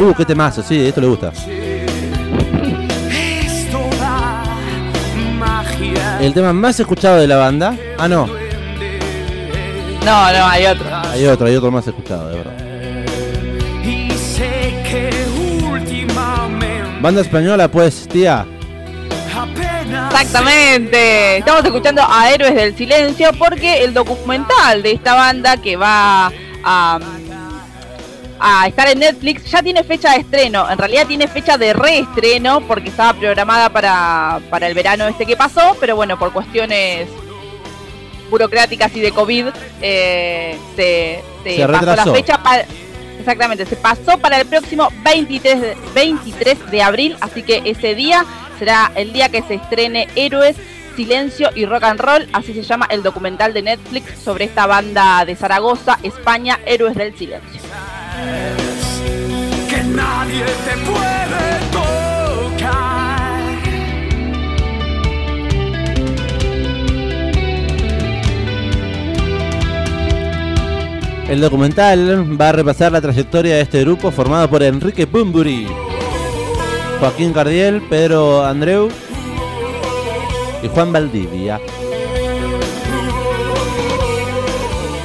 Uh, qué temazo, sí, esto le gusta. El tema más escuchado de la banda. Ah, no. No, no, hay otro. Hay otro, hay otro más escuchado, de verdad. Banda española, pues, tía. Exactamente. Estamos escuchando a Héroes del Silencio porque el documental de esta banda que va a, a estar en Netflix ya tiene fecha de estreno. En realidad tiene fecha de reestreno porque estaba programada para, para el verano este que pasó, pero bueno, por cuestiones burocráticas y de COVID eh, se, se, pasó la fecha para exactamente, se pasó para el próximo 23 de, 23 de abril, así que ese día será el día que se estrene Héroes, Silencio y Rock and Roll, así se llama el documental de Netflix sobre esta banda de Zaragoza, España, Héroes del Silencio. Que nadie te puede tocar. El documental va a repasar la trayectoria de este grupo formado por Enrique Bumburi, Joaquín Cardiel, Pedro Andreu y Juan Valdivia.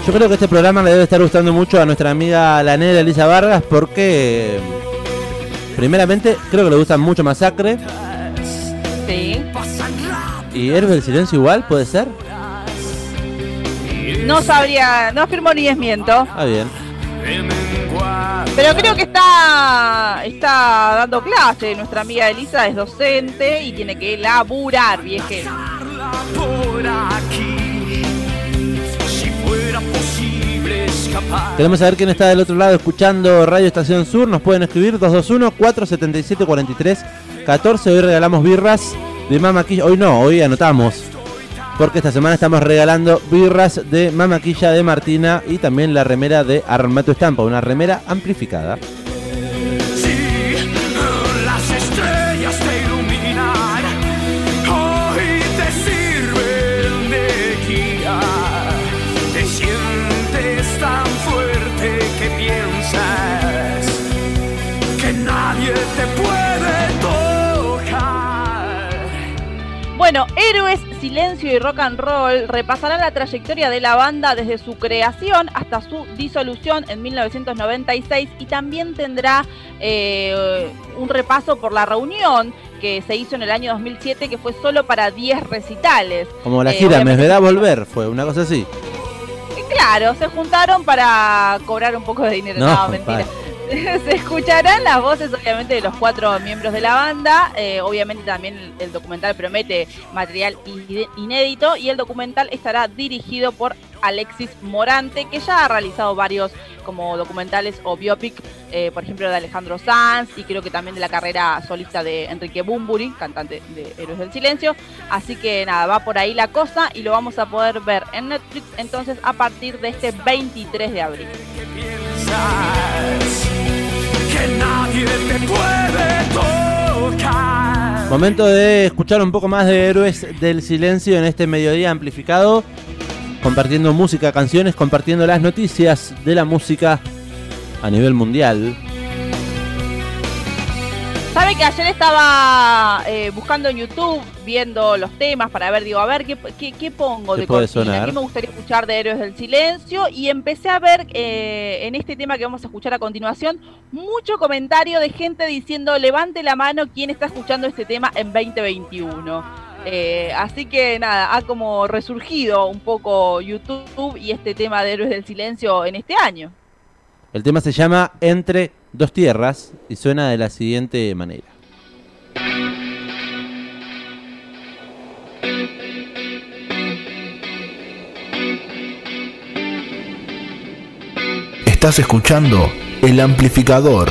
Yo creo que este programa le debe estar gustando mucho a nuestra amiga la negra Elisa Vargas porque primeramente creo que le gusta mucho Masacre. Sí. ¿Y Héroes del Silencio igual? ¿Puede ser? No sabría, no afirmo ni desmiento. Ah, bien. Pero creo que está, está dando clase. Nuestra amiga Elisa es docente y tiene que laburar, vieje. Queremos saber quién está del otro lado escuchando Radio Estación Sur. Nos pueden escribir 221-477-4314. Hoy regalamos birras de Mamaquilla. Hoy no, hoy anotamos porque esta semana estamos regalando birras de Mamaquilla de Martina y también la remera de Armato Estampa, una remera amplificada. Bueno, Héroes, Silencio y Rock and Roll repasarán la trayectoria de la banda desde su creación hasta su disolución en 1996 y también tendrá eh, un repaso por la reunión que se hizo en el año 2007 que fue solo para 10 recitales. Como la gira Me verá volver, fue una cosa así. Claro, se juntaron para cobrar un poco de dinero. No, mentira. se escucharán las voces obviamente de los cuatro miembros de la banda, eh, obviamente también el, documental promete material inédito y el documental estará dirigido por Alexis Morante, que ya ha realizado varios como documentales o biopic, eh, por ejemplo de Alejandro Sanz y creo que también de la carrera solista de Enrique Bumburi, cantante de Héroes del Silencio. Así que nada, va por ahí la cosa y lo vamos a poder ver en Netflix entonces a partir de este 23 de abril nadie te puede tocar. Momento de escuchar un poco más de Héroes del Silencio en este mediodía amplificado, compartiendo música, canciones, compartiendo las noticias de la música a nivel mundial. Sabe que ayer estaba eh, buscando en YouTube, viendo los temas para ver, digo, a ver qué, qué, pongo de puede sonar? ¿Qué me gustaría escuchar de Héroes del Silencio? Y empecé a ver eh, en este tema que vamos a escuchar a continuación mucho comentario de gente diciendo levante la mano quién está escuchando este tema en 2021. Eh, así que nada, ha como resurgido un poco YouTube y este tema de Héroes del Silencio en este año. El tema se llama Entre dos tierras y suena de la siguiente manera. Estás escuchando El Amplificador.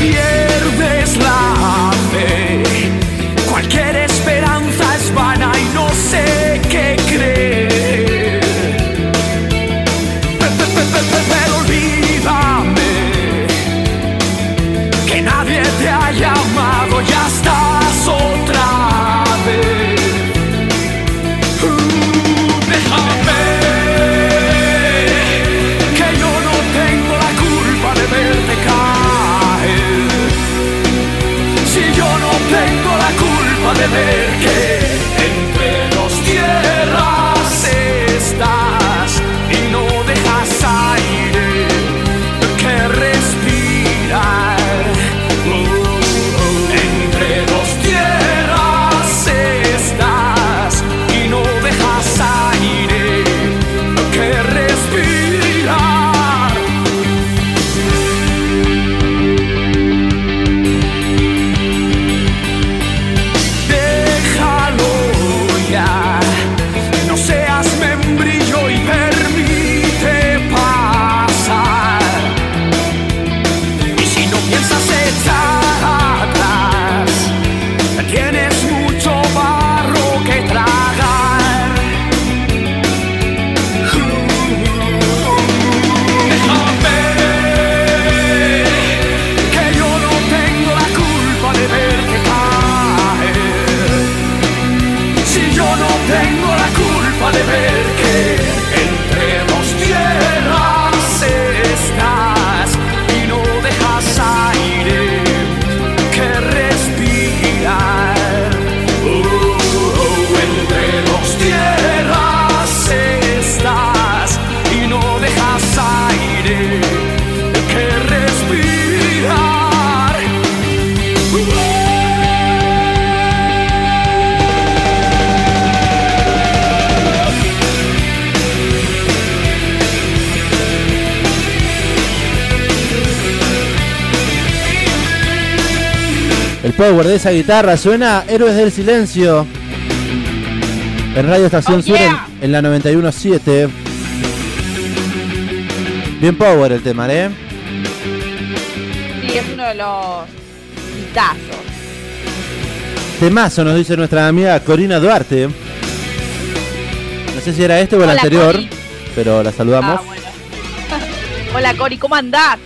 Pierdes la fe, cualquier esperanza es vana y no sé qué creer. Pero olvídamelo, que nadie te haya amado ya está. de que El power de esa guitarra suena Héroes del Silencio. En Radio Estación oh, Sur en, en, la 917. Bien power el tema, ¿eh? Sí, es uno de los hitazos. Temazo nos dice nuestra amiga Corina Duarte. No sé si era este o el anterior, pero la saludamos. Ah, Hola Cori, ¿cómo andás?